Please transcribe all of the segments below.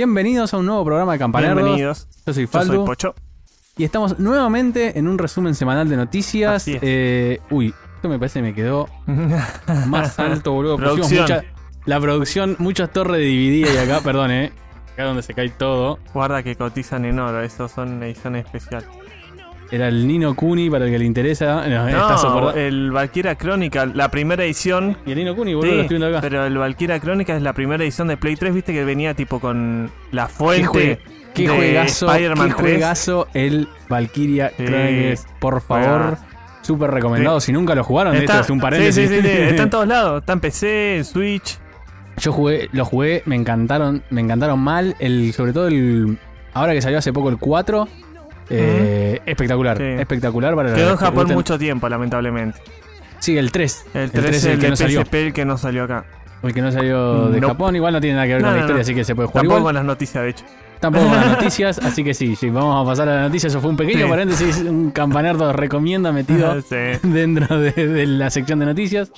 Bienvenidos a un nuevo programa de Campanerdos. Bienvenidos. Yo soy Yo Faldu. soy Pocho. y estamos nuevamente en un resumen semanal de noticias. Eh, uy, esto me parece que me quedó más alto, boludo. Producción. mucha- la producción, muchas torres DVD y acá, perdón, eh. Acá donde se cae todo. Guarda que cotizan en oro, esos son ediciones especiales. Era el Nino Kuni para el que le interesa. No, está No, el Valkyria Crónica, la primera edición. Y el Nino Kuni, boludo, Sí, lo estoy viendo acá. pero el Valkyria Crónica es la primera edición de Play 3, viste que venía tipo con la fuente. Qué de juegazo, qué 3. juegazo el Valkyria Sí. Por favor. Juegazo. Súper recomendado. Sí. Si nunca lo jugaron, de Está- hecho, es un paréntesis. sí, sí, sí, está en todos lados. Está en PC, en Switch. Yo jugué, lo jugué, me encantaron, me encantaron mal. El, sobre todo el. Ahora que salió hace poco el 4. Eh, espectacular, Sí. espectacular para Quedó en Japón mucho tiempo, lamentablemente. Sí, el 3. El 3 es el el que no salió. PSP, el que no salió acá. El que no salió de. Japón, igual no tiene nada que ver No, con la historia, así que se puede jugar Tampoco igual. con las noticias, de hecho. Tampoco con las noticias, así que sí, sí, vamos a pasar a las noticias. Eso fue un pequeño Sí. paréntesis, un campanerdo recomienda metido dentro de, de la sección de noticias.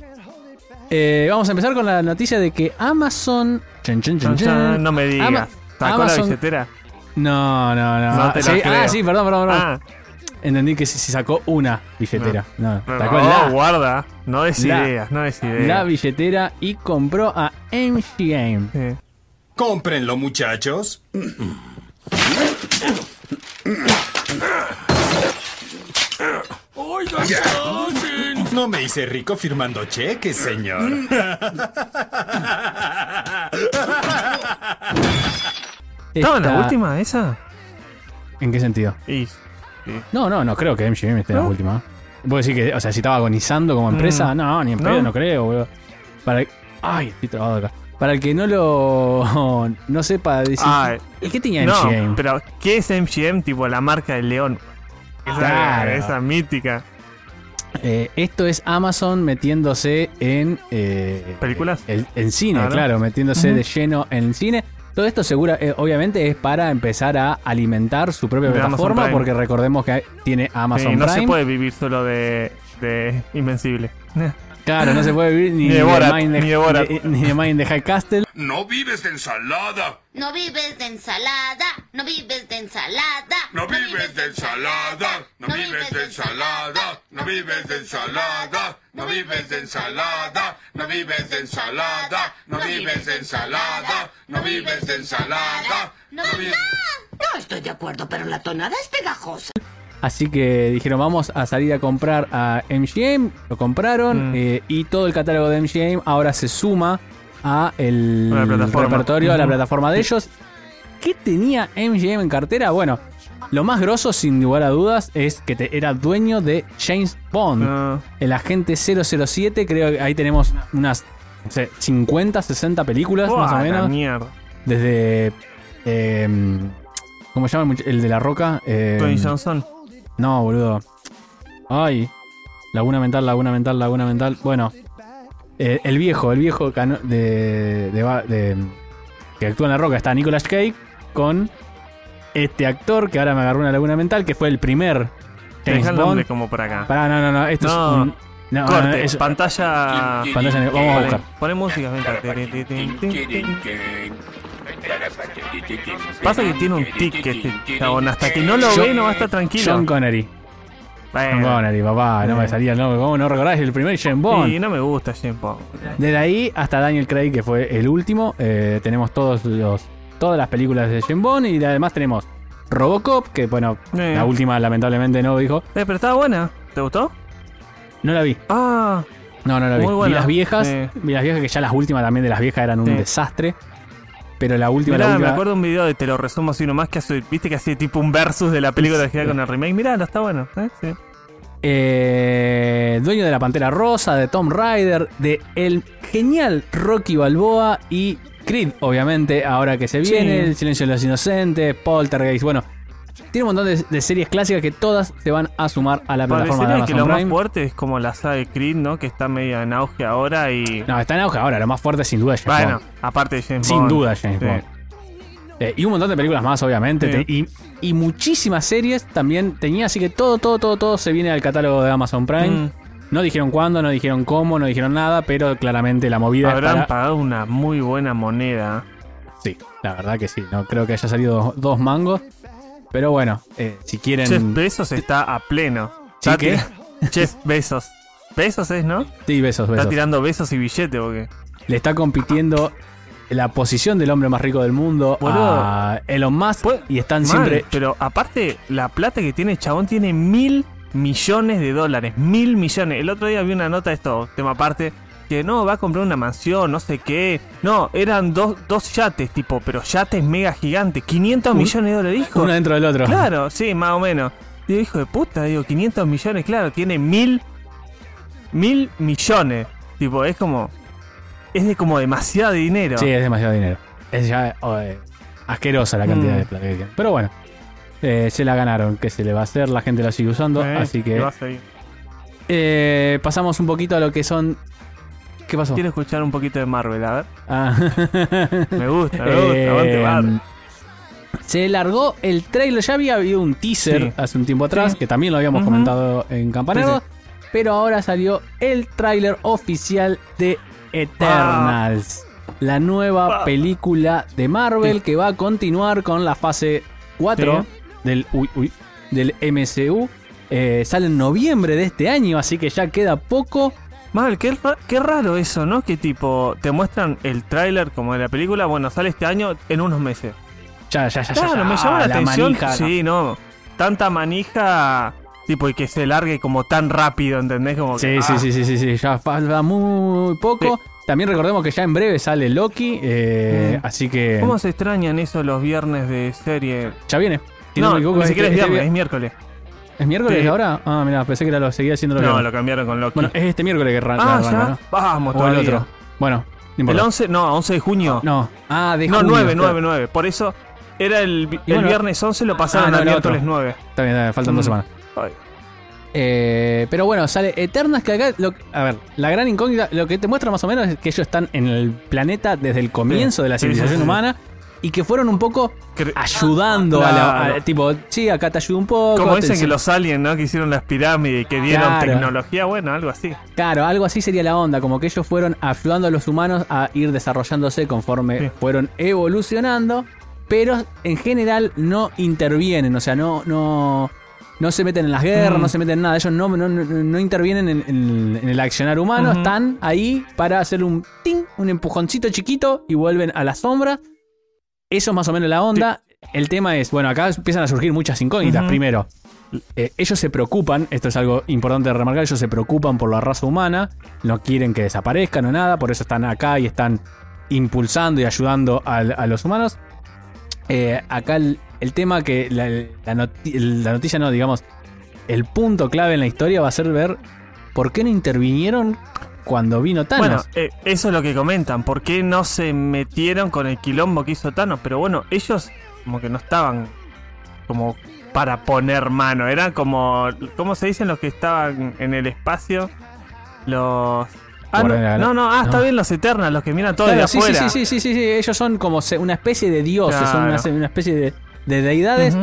Eh, vamos a empezar con la noticia de que Amazon. Chan, chan, chan, chan. No me digas. Ama- ¿Sacó la billetera? No, no, no. No te Sí, ah, sí, perdón, perdón, perdón. Ah, Entendí que se, sacó una billetera. No, no, sacó no, la, guarda. No es ideas, no es ideas. la billetera y compró a MGM. Sí. Cómprenlo, muchachos. No me hice rico firmando cheques, señor. ¿Estaba en la Esta- última esa? ¿En qué sentido? Y, sí. No, no, no creo que MGM esté en la ¿No? última. ¿Puedo decir que, o sea, si estaba agonizando como empresa? Mm. No, ni en ¿No? pedo, no creo, boludo. Para Ay, estoy trabado acá. Para el que no lo. no sepa decir. Ah, ¿Y qué tenía no, MGM? pero ¿qué es MGM? Tipo la marca del león. Esa, Claro. esa mítica. Eh, esto es Amazon metiéndose en. eh, ¿Películas? el- en cine, Claro. claro, metiéndose Ujú. de lleno en el cine. Todo esto segura, eh, obviamente es para empezar a alimentar su propia De plataforma, porque recordemos que tiene Amazon Sí, no Prime. se puede vivir solo de, de Invencible. Claro, no se puede vivir ni, Ni de Borat, Mind ni de Borat. ni- ni de Mind the High Castle. No vives de ensalada. No vives de ensalada, no vives de ensalada. No vives de ensalada. No vives de ensalada. No vives de ensalada. No vives de ensalada. No vives de ensalada. No vives de ensalada. No vives de ensalada. No vives No estoy de acuerdo, pero la tonada es pegajosa. Así que dijeron, vamos a salir a comprar a MGM. Lo compraron Mm. eh, y todo el catálogo de MGM ahora se suma a el repertorio, a la plataforma de ellos. ¿Qué tenía MGM en cartera? Bueno, lo más grosso, sin lugar a dudas, es que te- era dueño de James Bond. No. El agente 007, creo que ahí tenemos unas no sé, 50, 60 películas más o menos. mierda. Desde... eh, ¿Cómo se llama el de la roca? Eh, Tony Johnson. No, boludo. Ay. Laguna mental, laguna mental, laguna mental. Bueno. eh, el viejo, el viejo de, de, de- que actúa en la roca está Nicolas Cage con este actor que ahora me agarró una laguna mental, que fue el primer James Deja el nombre Bond. como por acá. Pará, no, no, no. Esto No. es un. No, no, Corte, es- pantalla. pantalla. Vamos a buscar. Pone música, venta. Pasa que tiene un tic este chabón. Hasta que no lo John- ve, no va a estar tranquilo. John Connery. John Bueno. Connery, papá. No me salía el nombre. ¿Cómo no recordás el primer James Bond? No me gusta James Bond. Desde ahí hasta Daniel Craig, que fue el último, eh, tenemos todos los, todas las películas de James Bond y además tenemos Robocop, que bueno, Eh. la última lamentablemente no dijo. Eh, pero estaba buena. ¿Te gustó? No la vi. Ah, No, no la vi. Muy Vi buena. las viejas, vi las viejas que ya las últimas también de las viejas eran un desastre. Pero la última, la mirá, me acuerdo un video de te lo resumo así nomás que hace, viste que hacía tipo un versus de la película original con el remake. Mirá, está bueno. ¿eh? Sí. eh, dueño de la Pantera Rosa, de Tom Rider, de el genial Rocky Balboa y Creed, obviamente, ahora que se viene, Sí. El Silencio de los Inocentes, Poltergeist, bueno. Tiene un montón de, de series clásicas que todas se van a sumar a la plataforma de Parecería que Amazon lo Prime. más fuerte es como la saga de Creed, ¿no? Que está medio en auge ahora y. No, está en auge ahora, lo más fuerte sin duda es James bueno, Bond. aparte de James Sin Bond. duda James Sí. Bond. Eh, y un montón de películas más, obviamente. Sí. Te- y, y muchísimas series también tenía, así que todo, todo, todo, todo se viene al catálogo de Amazon Prime. Mm. No dijeron cuándo, no dijeron cómo, no dijeron nada, pero claramente la movida es Habrán para... pagado una muy buena moneda Sí, la verdad que sí. No creo que haya salido dos, dos mangos. Pero bueno, eh, si quieren. Jeff Bezos está a pleno. ¿Sí, Está qué? Jeff Bezos. Bezos es, ¿no? Sí, besos, Está besos. tirando besos y billetes porque. Le está compitiendo la posición del hombre más rico del mundo Boludo. a Elon Musk. Pues, y están siempre. Pero aparte, la plata que tiene el chabón tiene mil millones de dólares. Mil millones. El otro día vi una nota de esto, tema aparte, que no, va a comprar una mansión, no sé qué. No, eran dos, dos yates, tipo, pero yates mega gigantes. 500 Un- millones de dólares, hijo. Uno dentro del otro. Claro, sí, más o menos. Digo, hijo de puta, digo, 500 millones, claro, tiene mil. Mil millones. Tipo, es como. Es de como demasiado dinero. Sí, es demasiado dinero. Es ya oh, eh, asquerosa la cantidad Mm. de plata que tiene. Pero bueno, eh, se la ganaron. ¿Qué se le va a hacer? La gente la sigue usando. Eh, así que va a seguir. pasamos un poquito a lo que son. ¿Qué pasó? Quiero escuchar un poquito de Marvel, a ver. Ah. Me gusta, me gusta, Eh, aguante Marvel. se largó el trailer. Ya había habido un teaser Sí. hace un tiempo atrás, Sí. que también lo habíamos comentado en Campanero. Sí, Pero ahora salió el tráiler oficial de Eternals. La nueva Ah. película de Marvel que va a continuar con la fase 4 Sí. del, uy, uy, del MCU. Eh, sale en noviembre de este año, así que ya queda poco. Marvel, qué, qué raro eso, ¿no? Que tipo, te muestran el tráiler como de la película, bueno, sale este año en unos meses. Ya, ya, ya, ya, Claro, ya. me llama la, La atención. manija, sí, no. Tanta manija, tipo, y que se largue como tan rápido, ¿entendés? Como Sí, que, sí, ah, sí, sí, sí, sí, ya falta muy poco. Sí. También recordemos que ya en breve sale Loki, eh, Mm. así que ¿Cómo se extrañan eso los viernes de serie? ya viene. Si no, equivoco, ni es siquiera es este- este viernes, es miércoles. ¿Es miércoles ahora? Ah, mira, pensé que era lo seguía haciendo los No, lo cambiaron con Loki. Bueno, es este miércoles que arran- ah, arranca, ya. ¿no? Vamos, O el otro. Bueno, no El importa. 11, no, 11 de junio. No. Ah, de No, junio, 9, claro. 9, 9. Por eso era el, el bueno- viernes 11, lo pasaron Ah, no, al miércoles 9. Está bien, está bien, faltan dos Mm. semanas. Ay. Eh, pero bueno, sale Eternas que acá, lo- a ver, la gran incógnita, lo que te muestra más o menos es que ellos están en el planeta desde el comienzo Sí, de la civilización sí, sí. humana y que fueron un poco ayudando a la, Claro. a- tipo, sí, acá te ayudo un poco. Como te dicen que los aliens, ¿no? Que hicieron las pirámides y que dieron Claro. tecnología, bueno, algo así. Claro, algo así sería la onda, como que ellos fueron ayudando a los humanos a ir desarrollándose conforme Sí. fueron evolucionando, pero en general no intervienen, o sea, no, no, no se meten en las guerras, Mm. no se meten en nada, ellos no, no, no- no intervienen en, en- en el accionar humano, están ahí para hacer un ting, un empujoncito chiquito y vuelven a la sombra. Eso es más o menos la onda. El tema es, bueno, acá empiezan a surgir muchas incógnitas. Primero, eh, ellos se preocupan, esto es algo importante de remarcar, ellos se preocupan por la raza humana, no quieren que desaparezcan o nada, por eso están acá y están impulsando y ayudando a, los humanos. Eh, acá el, el tema que la, la noti- la noticia no, digamos, el punto clave en la historia va a ser ver por qué no intervinieron cuando vino Thanos. Bueno, eh, eso es lo que comentan. ¿Por qué no se metieron con el quilombo que hizo Thanos? Pero bueno, ellos como que no estaban como para poner mano. Eran como, ¿cómo se dicen los que estaban en el espacio? Los... Ah, no, no, no, ah, está bien los Eternals, los que miran todo Claro, de sí, afuera. sí, sí, sí, sí, sí, ellos son como una especie de dioses, son una, especie de, de deidades.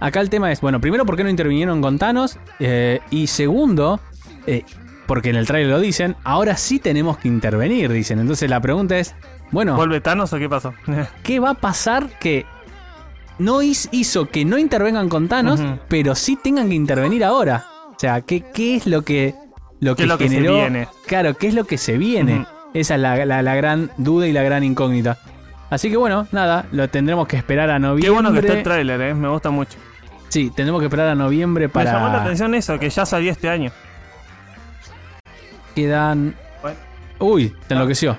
Acá el tema es, bueno, primero, ¿por qué no intervinieron con Thanos? Eh, y segundo, eh, porque en el trailer lo dicen, ahora sí tenemos que intervenir, dicen. Entonces la pregunta es, bueno, ¿Vuelve Thanos o qué pasó? ¿qué va a pasar que no hizo que no intervengan con Thanos, pero sí tengan que intervenir ahora? O sea, ¿qué, qué es lo que, lo ¿Qué que es lo que se generó? viene? Claro, ¿qué es lo que se viene? Esa es la, la- la gran duda y la gran incógnita. Así que bueno, nada, lo tendremos que esperar a noviembre. Qué bueno que está el tráiler, eh, me gusta mucho. Sí, tenemos que esperar a noviembre Me llamó la para. atención eso, que ya salió este año. Quedan. Uy, te enloqueció.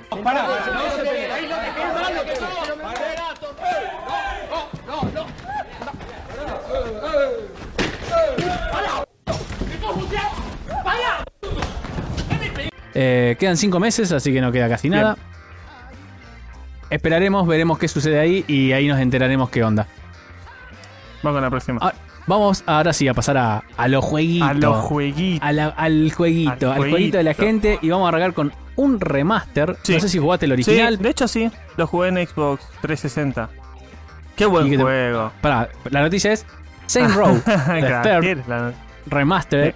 Eh, quedan cinco meses, así que no queda casi Bien. nada. Esperaremos, veremos qué sucede ahí y ahí nos enteraremos qué onda. Vamos con la próxima. Ah, vamos ahora sí a pasar a, a los jueguitos. a los jueguitos. A la- al jueguito, Al al jueguito de la gente y vamos a arrancar con un remaster. Sí. No sé si jugaste el Sí, original. de hecho sí, lo jugué en Xbox 360. Qué buen ¿Y qué te- juego. Pará, la noticia es Saint Row, the Claro, Third ¿qué es la- Remastered.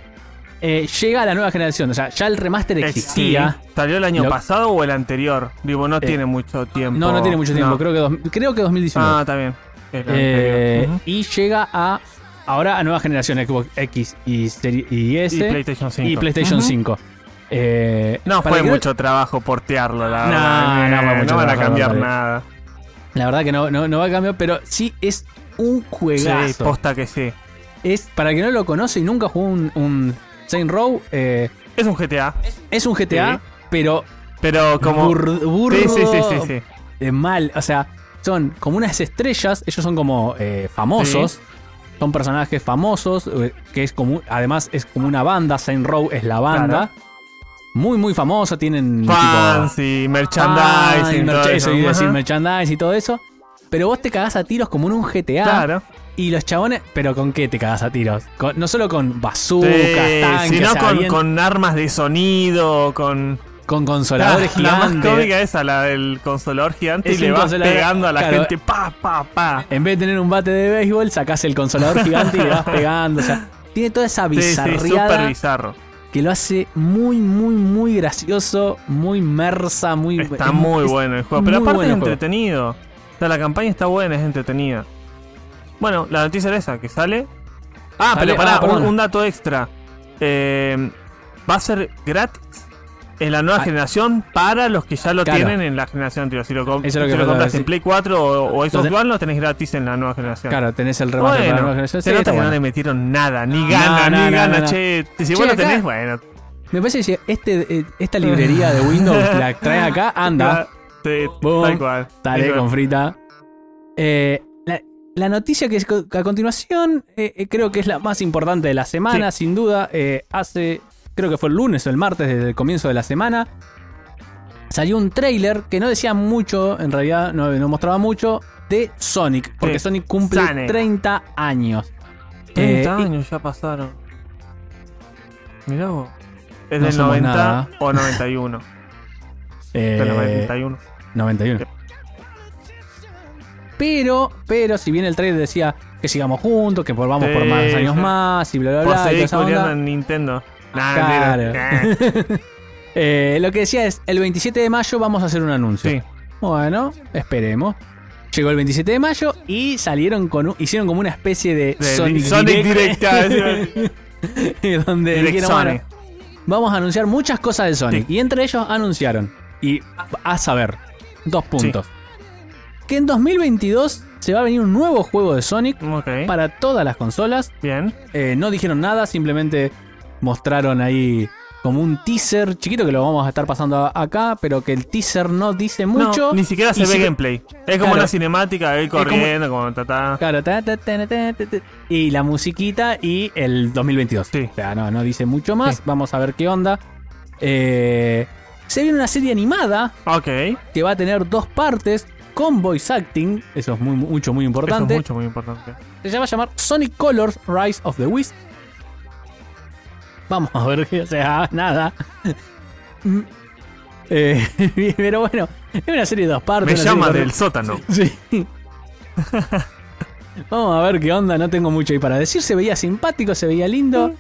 eh, llega a la nueva generación. O sea, ya el remaster existía. Sí. ¿Salió el año Lo- pasado o el anterior? Digo, no Eh, tiene mucho tiempo. No, no tiene mucho tiempo. No. Creo, que dos- creo que 2019. Ah, está bien. Eh. Y llega a. Ahora a nueva generación, Xbox X y, S. Y PlayStation 5. y PlayStation Ujú. 5. Eh, No fue que mucho trabajo portearlo, la No, verdad. no fue Eh, mucho van a cambiar nada. La verdad que no, no, no va a cambiar, pero sí es un Sí, juegazo. posta que sí. es, para el que no lo conoce y nunca jugó un, un Saint Row, eh, Es un GTA, es un GTA, Sí. pero pero como. bur- burro sí, sí, sí, sí, sí. de mal. O sea, son como unas estrellas, ellos son como eh, famosos. Son personajes famosos, eh, que es como, además es como una banda, Saint Row es la banda. Claro. Muy, muy famosa, tienen Fans tipo... y merchandising. merch- eso. decir Ajá. merchandise y todo eso. Pero vos te cagás a tiros como en un GTA. Claro. Y los chabones, ¿pero con qué te cagás a tiros? Con- no solo con bazookas, Sí, tanques, sino con, con armas de sonido, con. Con consoladores Ah, la más gigantes. cómica esa, la del consolador gigante, Es y le vas pegando a la claro. gente, pa, pa, pa. En vez de tener un bate de béisbol, sacás el consolador gigante y le vas pegando. O sea, tiene toda esa Sí, sí, bizarro. que lo hace muy, muy, muy gracioso, muy mersa, muy... Está es- muy es bueno el juego. Pero aparte bueno es entretenido. O sea, la campaña está buena, es entretenida. Bueno, la noticia era esa, que sale. Ah, Sale- pero pará, ah, un dato extra. Eh, va a ser gratis en la nueva Ah. generación para los que ya lo Claro. tienen en la generación anterior. Si lo, com- Eso es lo si lo compras en Play 4 o, o te- One, lo tenés gratis en la nueva generación. Claro, tenés el remate para la Bueno, nueva generación. se Sí, nota que no bueno. le metieron nada, ni gana, no, ni no, gana, che. Si Che, vos lo tenés, bueno. Me parece que este, eh, esta librería de Windows la trae acá, anda. Sí, Boom. tal cual. Cual. con frita. Eh, la, la noticia que es a continuación, eh, creo que es la más importante de la semana, sin duda. eh, hace, creo que fue el lunes o el martes, desde el comienzo de la semana. Salió un trailer que no decía mucho, en realidad no, no mostraba mucho, de Sonic. Porque Sí, Sonic cumple Sonic. 30 años. 30 Eh, y- años ya pasaron. Mirá vos. Es No del somos 90 nada. o 91. eh, Del 91. 91. Sí. Pero, pero, si bien el trailer decía que sigamos juntos, que volvamos por más años más y bla bla Por bla. y toda esa onda, en Nintendo. Nah, Claro. eh, lo que decía es, el 27 de mayo vamos a hacer un anuncio. Sí. Bueno, esperemos. Llegó el 27 de mayo y salieron con un- hicieron como una especie de, De- Sonic, Sonic Direct, Direct, claro, donde dijeron, bueno, vamos a anunciar muchas cosas de Sonic. Sí. Y entre ellos anunciaron, y a, a saber, dos puntos. Que en 2022 se va a venir un nuevo juego de Sonic para todas las consolas. Bien. Eh, no dijeron nada, simplemente mostraron ahí como un teaser chiquito que lo vamos a estar pasando acá, pero que el teaser no dice mucho. No, ni siquiera se ve si- gameplay. Es como una cinemática, él como- corriendo, como, ta, ta. Claro, y la musiquita y el 2022. Sí. O sea, no, no dice mucho más. Sí. Vamos a ver qué onda. Eh, se viene una serie animada Ok. que va a tener dos partes con voice acting. Eso es muy, mucho, muy Eso importante. es mucho, muy importante. Se va a llamar Sonic Colors Rise of the Wisp. Vamos a ver qué, o sea, nada. Eh, pero bueno, es una serie de dos partes. Me llama de- del sótano. Sí. Vamos a ver qué onda, no tengo mucho ahí para decir. Se veía simpático, se veía lindo.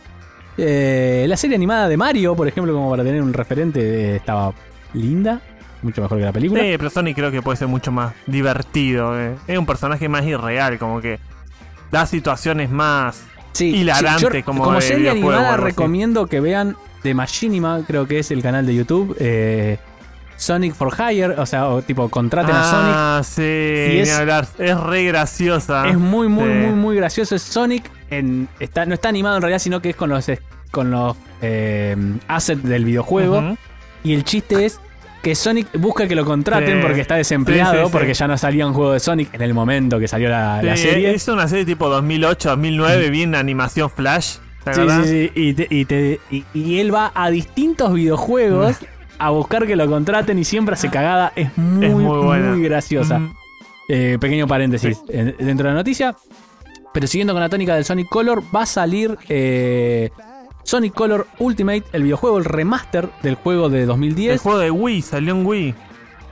Eh, la serie animada de Mario, por ejemplo, como para tener un referente, estaba linda. Mucho mejor que la película. Sí, pero Sonic creo que puede ser mucho más divertido. eh. Es un personaje más irreal, como que da situaciones más. Sí, hilarante yo, como de serie animada recomiendo que vean The Machinima, creo que es el canal de YouTube. eh, Sonic for Hire, o sea, o tipo contraten a Sonic. Ah, sí, Y es- hablar. Es re graciosa. Es muy, muy, Sí. muy, muy gracioso. Es Sonic. En, está, no está animado en realidad, sino que es con los, con los eh, assets del videojuego. Y el chiste es que Sonic busca que lo contraten Sí. porque está desempleado, Sí, sí, sí. porque ya no salía un juego de Sonic en el momento que salió la, la serie. Es una serie tipo 2008, 2009, bien animación flash. ¿te Sí, sí, sí. Y, te- y te- y- y él va a distintos videojuegos a buscar que lo contraten y siempre hace cagada. Es muy, Es muy graciosa. Ujú. Eh, pequeño paréntesis eh, dentro de la noticia. Pero siguiendo con la tónica del Sonic Color, va a salir eh, Sonic Color Ultimate, el videojuego, el remaster del juego de El 2010. juego de Wii salió en Wii.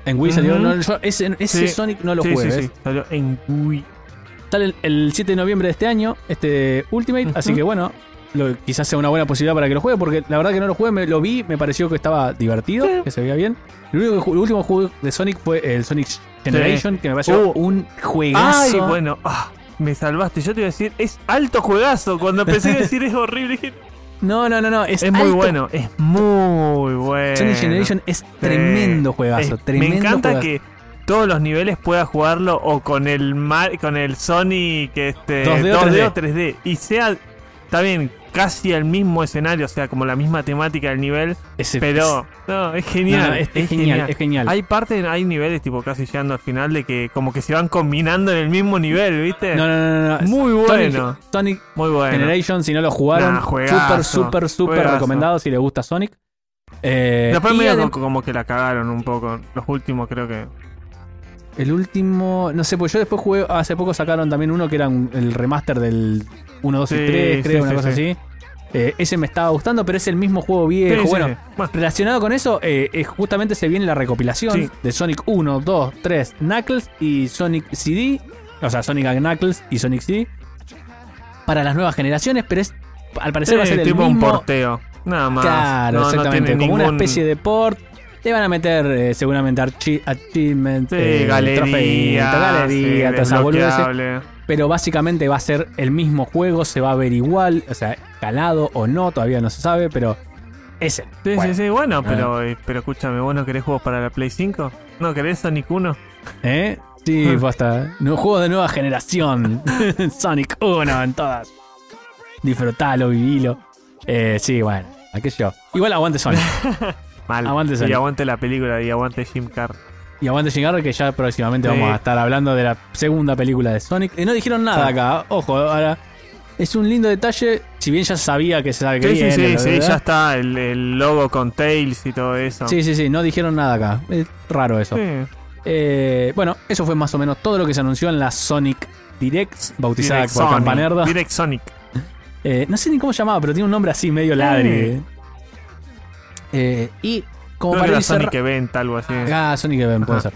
En Wii salió. Ujú. no, yo ese ese Sí. Sonic no lo sí, jugué. sí, salió en Wii. Sale el, el 7 de noviembre de este año, este Ultimate. Así que bueno, lo- quizás sea una buena posibilidad para que lo juegue, porque la verdad que no lo jugué, me lo vi, me pareció que estaba divertido, que se veía bien. El, único que ju- el último juego de Sonic fue el Sonic Generation, que me pareció Uh. un juegazo. Ay, bueno, ah, me salvaste. Yo te iba a decir, es alto juegazo. Cuando empecé a decir es horrible, dije, No, no, no, no. Es, es muy alto. bueno, es muy bueno. Sonic Generation es tremendo juegazo. Es- tremendo me encanta juegazo. que todos los niveles puedas jugarlo o con el con el Sonic este 2D o 2D o 3D y sea bien casi el mismo escenario, o sea, como la misma temática del nivel, Ese- pero no, es genial, No, es- es genial, es genial. Hay partes, hay niveles tipo casi llegando al final de que como que se van combinando en el mismo nivel, ¿viste? No, no, no, no. Muy bueno. Sonic Muy bueno. Generation, si no lo jugaron, súper, súper, súper recomendado si le gusta Sonic. Eh, Después medio como que la cagaron un poco. Los últimos creo que. El último, no sé, pues yo después jugué, hace poco sacaron también uno que era un- el remaster del 1, 2 y Sí, 3, creo, sí, una sí, cosa sí. así. Eh, ese me estaba gustando, pero es el mismo juego viejo. Bueno, relacionado con eso, eh, justamente se viene la recopilación de Sonic 1, 2, 3, Knuckles y Sonic CD. O sea, Sonic and Knuckles y Sonic CD. Para las nuevas generaciones, pero es al parecer va a ser el tipo mismo. un porteo. Nada más. Claro, No, no exactamente. tiene como una especie de port. Le van a meter eh, seguramente archi achievement, Sí, eh, galería. galería, sí, todas esas boludeces. desbloqueable. Pero básicamente va a ser el mismo juego, se va a ver igual, o sea, calado o no, todavía no se sabe, pero es el. Sí, Bueno, sí, sí, bueno, Ah. pero, eh, pero escúchame, ¿vos no querés juegos para la Play 5? ¿No querés Sonic 1? ¿Eh? Sí, basta. No, juego de nueva generación. Sonic 1 en todas. Disfrutalo, vivilo. Eh, sí, bueno, aquello. Igual aguante Sonic. Mal. Aguante y aguante la película y aguante Jim Carrey. Y aguante llegar que ya próximamente Sí. vamos a estar hablando de la segunda película de Sonic. Y no dijeron nada Sí. acá. Ojo, ahora. Es un lindo detalle. Si bien ya sabía que se sabe que Sí, sí, viene, sí, ya está el, el logo con Tails y todo eso. Sí, sí, sí, no dijeron nada acá. Es raro eso. Sí. Eh, bueno, eso fue más o menos todo lo que se anunció en la Sonic Direct, bautizada Direct por Sonic. Campanerdo. Direct Sonic. Eh, no sé ni cómo llamaba, pero tiene un nombre así medio ladri. Eh, y como para ir Sonic Event, algo así. Ah, Sonic Event, puede ser.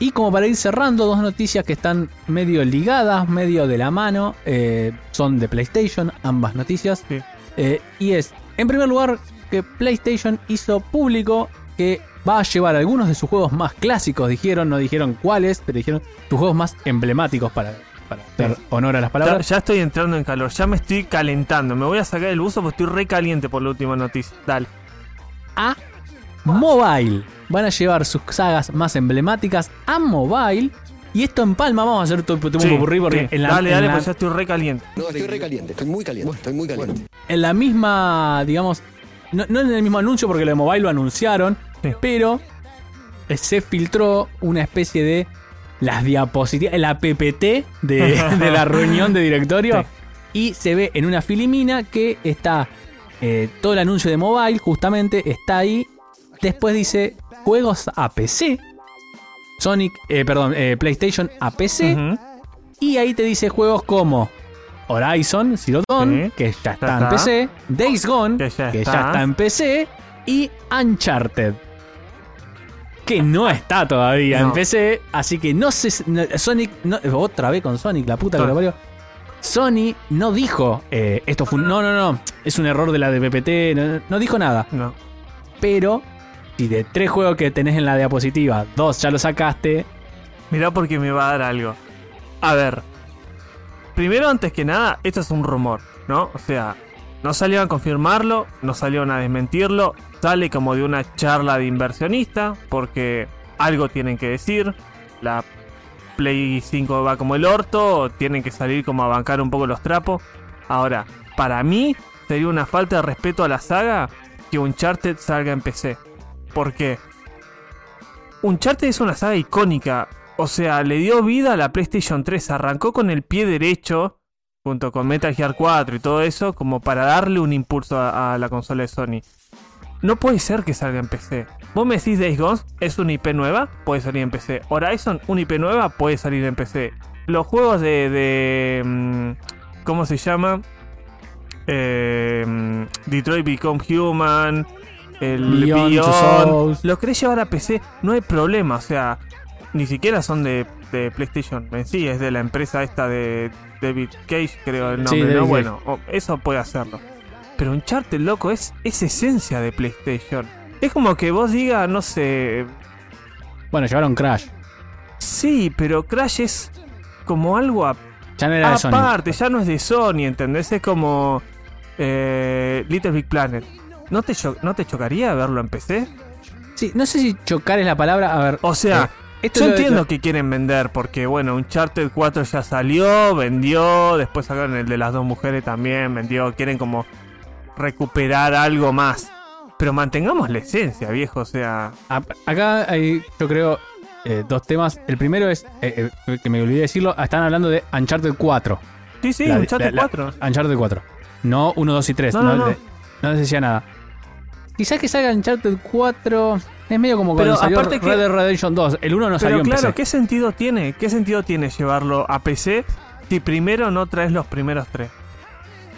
Y como para ir cerrando, dos noticias que están medio ligadas, medio de la mano. eh, son de PlayStation, ambas noticias. Sí. Eh, y es, en primer lugar, que PlayStation hizo público que va a llevar algunos de sus juegos más clásicos, dijeron, no dijeron cuáles, pero dijeron sus juegos más emblemáticos para, para hacer honor a las Ya, palabras. ya estoy entrando en calor, ya me estoy calentando. Me voy a sacar el buzo porque estoy re caliente por la última noticia. Dale. A mobile. Van a llevar sus sagas más emblemáticas a mobile. Y esto en palma, vamos a hacer tu, tu Sí, porque sí. en la, dale, en dale, la- pues ya estoy re caliente. No, estoy re caliente, estoy muy caliente, estoy muy caliente. en la misma, digamos, no, no en el mismo anuncio porque lo de mobile lo anunciaron, Sí. pero eh, se filtró una especie de las diapositivas, la PPT de, de la reunión de directorio y se ve en una filimina que está eh, todo el anuncio de mobile, justamente está ahí. Después dice juegos a PC. Sonic, eh, perdón, eh, PlayStation a PC. Y ahí te dice juegos como Horizon Zero Dawn, Sí, que ya está, en PC, Days Gone, Que ya que está. ya está en PC, y Uncharted, que no está todavía en. PC, así que no sé, no- Sonic, no- otra vez con Sonic, la puta que lo parió. Sony no dijo, eh, esto fue, no, no, no, es un error de la de PPT, no, no dijo nada, No. pero si de tres juegos que tenés en la diapositiva, dos ya lo sacaste, Mirá porque me va a dar algo. A ver. Primero, antes que nada, esto es un rumor, ¿no? O sea, no salieron a confirmarlo, no salieron a desmentirlo. Sale como de una charla de inversionista, porque algo tienen que decir. La Play 5 va como el orto, tienen que salir como a bancar un poco los trapos. Ahora, para mí, sería una falta de respeto a la saga que Uncharted salga en PC. ¿Por qué? Uncharted es una saga icónica. O sea, le dio vida a la PlayStation 3. Arrancó con el pie derecho, junto con Metal Gear 4 y todo eso, como para darle un impulso a, a la consola de Sony. No puede ser que salga en PC. Vos me decís Days Gone, es una IP nueva, puede salir en PC. Horizon, una IP nueva, puede salir en PC. Los juegos de. de mm, ¿Cómo se llama? Eh, Detroit Become Human. El Beyond Two Beyond. Souls. Lo querés llevar a PC, no hay problema. O sea, ni siquiera son de, de PlayStation en sí, es de la empresa esta de David Cage, creo el Sí, nombre, David ¿no? Bueno, eso puede hacerlo. Pero Uncharted, loco, es, es esencia de PlayStation. Es como que vos digas, no sé. Bueno, llevaron Crash. Sí, pero Crash es como algo a- Ya no era de Sony. aparte, ya no es de Sony, ¿entendés? Es como. eh, Little Big Planet. ¿No te, ¿No te chocaría verlo en PC? Sí, no sé si chocar es la palabra. A ver. O sea, eh, esto Yo lo- entiendo lo- que quieren vender, porque bueno, Uncharted 4 ya salió, vendió, después sacaron el de las dos mujeres también, vendió, quieren como recuperar algo más. Pero mantengamos la esencia, viejo, o sea... acá hay, yo creo, eh, dos temas. El primero es, eh, eh, que me olvidé decirlo, están hablando de Uncharted 4. Sí, sí, La- Uncharted la- la- 4. Uncharted 4. No 1, 2 y 3. No, No, no, no. les decía nada. Quizás que salga Uncharted 4 es medio como cuando Pero salió aparte que- Red Dead Redemption 2. El 1 no salió Pero en claro, PC. ¿qué sentido tiene? ¿Qué sentido tiene llevarlo a PC si primero no traes los primeros tres?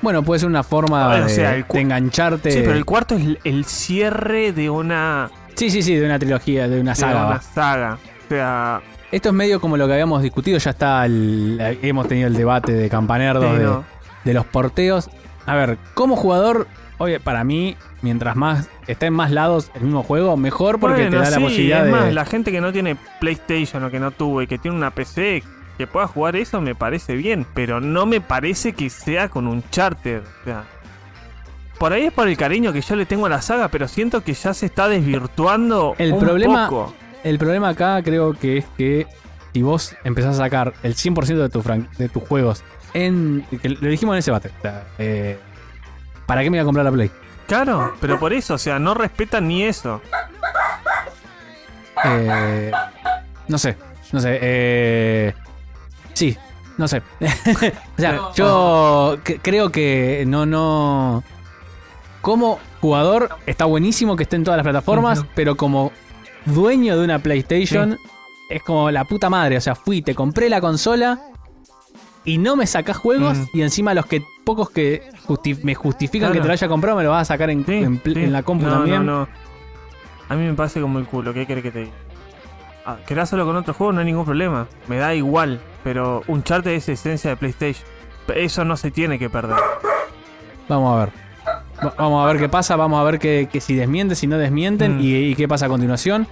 Bueno, puede ser una forma O de, sea, de engancharte. Sí, pero el cuarto es el- cierre de una, sí, sí, sí, de una trilogía, de una de saga. una va. saga. O sea, Esto es medio como lo que habíamos discutido, ya está el- hemos tenido el debate de campanerdos Sí, de, no. de los porteos. A ver, como jugador, oye, para mí, mientras más esté en más lados el mismo juego, mejor porque Bueno, te da la posibilidad es de. más, la gente que no tiene PlayStation o que no tuvo y que tiene una PC que pueda jugar eso me parece bien, pero no me parece que sea con un charter. O sea, por ahí es por el cariño que yo le tengo a la saga, pero siento que ya se está desvirtuando El un problema- poco. El problema acá creo que es que si vos empezás a sacar el 100% de, tu de tus juegos en. le dijimos en ese o sea, eh, ¿Para qué me iba a comprar la Play? Claro, pero por eso, o sea, no respetan ni eso. Eh, no sé, no sé. Eh, sí, no sé. o sea, yo cre- creo que no, no. Como jugador está buenísimo que esté en todas las plataformas, pero como dueño de una PlayStation es como la puta madre. O sea, fui, te compré la consola y no me sacás juegos Mm. y encima los que pocos que justi- me justifican que te lo haya comprado me lo vas a sacar en, Sí, en pl- sí. en la compu No, también. No, no. A mí me parece como el culo, ¿qué querés que te diga? Ah, querás solo con otro juego, no hay ningún problema. Me da igual, pero un charter es esencia de PlayStation. Eso no se tiene que perder. Vamos a ver. Va- Vamos a ver qué pasa, vamos a ver que, que si desmienten, si no desmienten Mm. y, y qué pasa a continuación.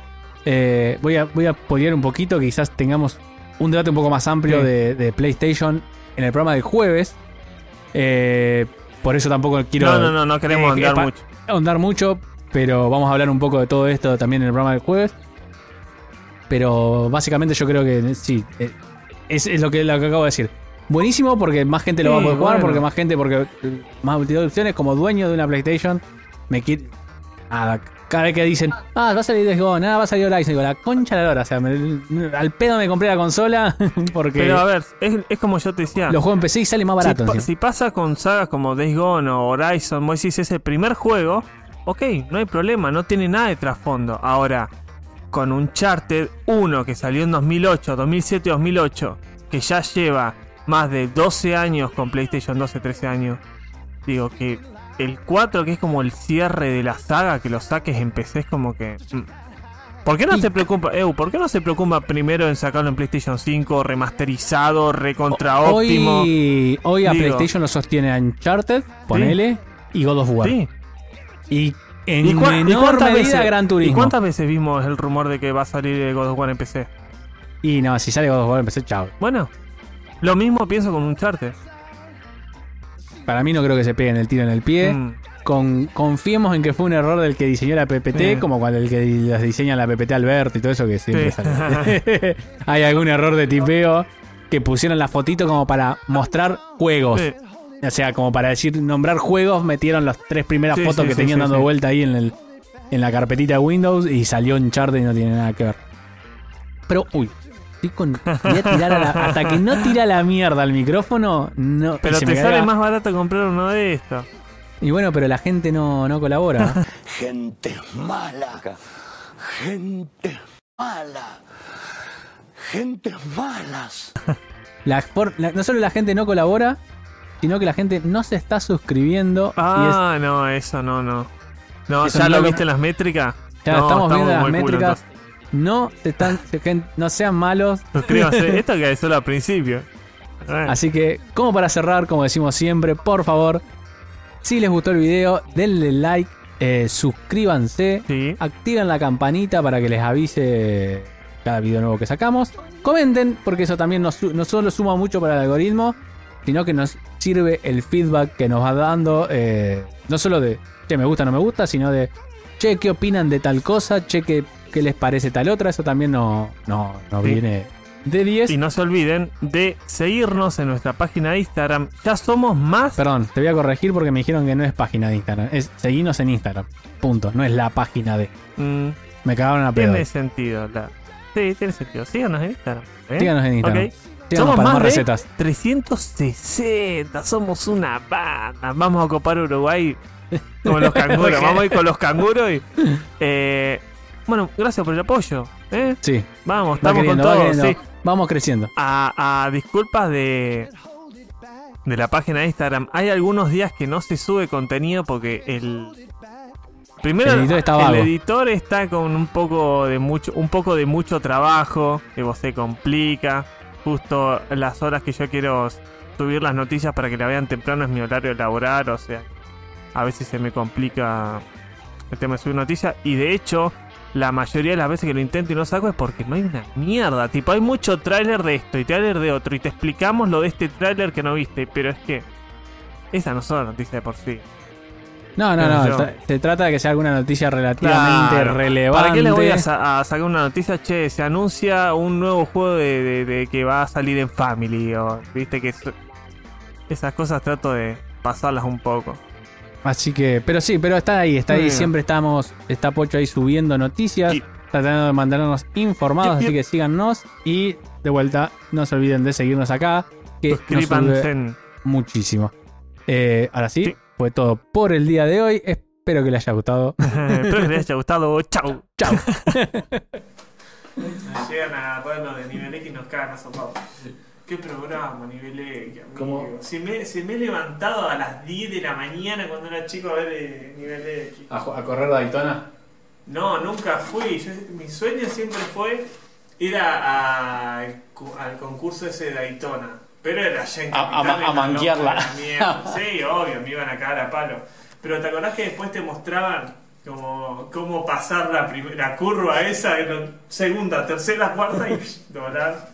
Eh, voy a voy a poliar un poquito, quizás tengamos un debate un poco más amplio Sí. de, de PlayStation en el programa del jueves. Eh, por eso tampoco quiero no, no, no, no queremos eh, mucho. ahondar mucho, pero vamos a hablar un poco de todo esto también en el programa del jueves. Pero básicamente yo creo que sí, eh, es, es lo, que, lo que acabo de decir. Buenísimo porque más gente lo va a poder jugar, bueno. porque más gente, porque más multitud de opciones. Como dueño de una PlayStation, me quiero. cada vez que dicen, ah, va a salir Days Gone, ah, va a salir Horizon, digo, la concha de la lora. O sea, me- al pedo me compré la consola porque Pero a ver, es, es como yo te decía. lo juego en PC y sale más si, barato. pa- si pasa con sagas como Days Gone o Horizon, vos decís es el primer juego, ok, no hay problema, no tiene nada de trasfondo. Ahora, con un Charter 1 que salió en 2008, 2007, 2008, que ya lleva más de 12 años con PlayStation 12, 13 años, digo que el 4, que es como el cierre de la saga, que lo saques en PC, es como que. mm. ¿Por qué no Y- se preocupa, Eu, por qué no se preocupa primero en sacarlo en PlayStation 5, remasterizado, recontra óptimo? Hoy, hoy a Digo. PlayStation lo sostiene Uncharted, ponele, y God of War. Sí. Y en ¿Y, cua- y cuántas veces, Gran ¿Y Turismo. cuántas veces vimos el rumor de que va a salir el God of War en PC? Y no, si sale God of War empecé, chao. Bueno, lo mismo pienso con un charter. Para mí no creo que se peguen el tiro en el pie. Mm. Con, confiemos en que fue un error del que diseñó la PPT, Sí. como cuando el que las diseña la PPT Alberto y todo eso que siempre Sí. sale. Hay algún error de tipeo que pusieron la fotito como para mostrar juegos. Sí. O sea, como para decir, nombrar juegos, metieron las tres primeras Sí, fotos sí, que sí, tenían sí, dando sí. vuelta ahí en, el, en la carpetita de Windows y salió Uncharted y no tiene nada que ver. Pero, uy, estoy con, voy a tirar a la- hasta que no tira la mierda al micrófono, no. Pero se te me sale más barato comprar uno de estos. Y bueno, pero la gente no, no colabora. Gente mala. Gente mala. Gente malas. La- por- la- no solo la gente no colabora, sino que la gente no se está suscribiendo. y es- Ah, no, eso no, no. No, Eso ¿ya no lo lo- viste en las métricas? ya No, estamos viendo las culo, métricas. no se están, se- no sean malos. Suscríbase. Esto que solo al principio. Eh, Así que, como para cerrar, como decimos siempre, por favor, Si les gustó el video, denle like, eh, suscríbanse, Sí. activen la campanita para que les avise cada video nuevo que sacamos. Comenten, porque eso también nos su- no solo suma mucho para el algoritmo, sino que nos sirve el feedback que nos va dando, eh, no solo de, che, me gusta, no me gusta, sino de, che, ¿qué opinan de tal cosa? Che, ¿qué, qué les parece tal otra? Eso también no, no, Sí. viene de 10. Y no se olviden de seguirnos en nuestra página de Instagram. Ya somos más. Perdón, te voy a corregir porque me dijeron que no es página de Instagram, es seguirnos en Instagram. Punto, no es la página de. Mm, Me cagaron a pedo. tiene sentido. la- Sí, tiene sentido. Síganos en Instagram. ¿eh? Síganos en Instagram. Ok. Somos más de recetas. 360. Somos una banda. Vamos a ocupar Uruguay como los canguros. Vamos a ir con los canguros. Y, eh, bueno, gracias por el apoyo. ¿eh? Sí, Vamos, va estamos con queriendo, todo. sí. Vamos creciendo. a, a disculpas de, de la página de Instagram. Hay algunos días que no se sube contenido porque el primero El editor está el editor está con un poco de mucho un poco de mucho trabajo que vos se complica. Justo las horas que yo quiero subir las noticias para que la vean temprano es mi horario laboral, o sea, a veces se me complica el tema de subir noticias y de hecho la mayoría de las veces que lo intento y no saco es porque no hay una mierda. Tipo, hay mucho tráiler de esto y tráiler de otro y te explicamos lo de este tráiler que no viste, pero es que esa no son noticias de por sí. No, no, no. Yo. Se trata de que sea alguna noticia relativamente Claro. relevante. ¿Para qué les voy a, sa- a sacar una noticia? Che, se anuncia un nuevo juego de, de- de que va a salir en Family. O, Viste que es- esas cosas trato de pasarlas un poco. Así que, pero sí, pero está ahí, está ahí. Siempre estamos, está Pocho ahí subiendo noticias, Y- tratando de mantenernos informados. Y- así que síganos. Y de vuelta, no se olviden de seguirnos acá, que nos en- muchísimo. Eh, ahora sí, Sí. Fue todo por el día de hoy. Espero que les haya gustado. Espero que les haya gustado. Chau. Chau. Llegan a ponerlo de nivel X y nos cagan a sopapo. ¿Qué programa, nivel X? amigo? ¿Cómo? Se me, se me he levantado a las 10 de la mañana cuando era chico a ver eh, nivel X. ¿A, correr Daytona? No, nunca fui. Yo- mi sueño siempre fue ir a- a- al concurso ese de Daytona. Pero era allá en A- a en a la manguearla. Sí, obvio, me iban a cagar a palo. Pero ¿te acordás que después te mostraban como cómo pasar la, la curva esa, la segunda, tercera, cuarta y doblar?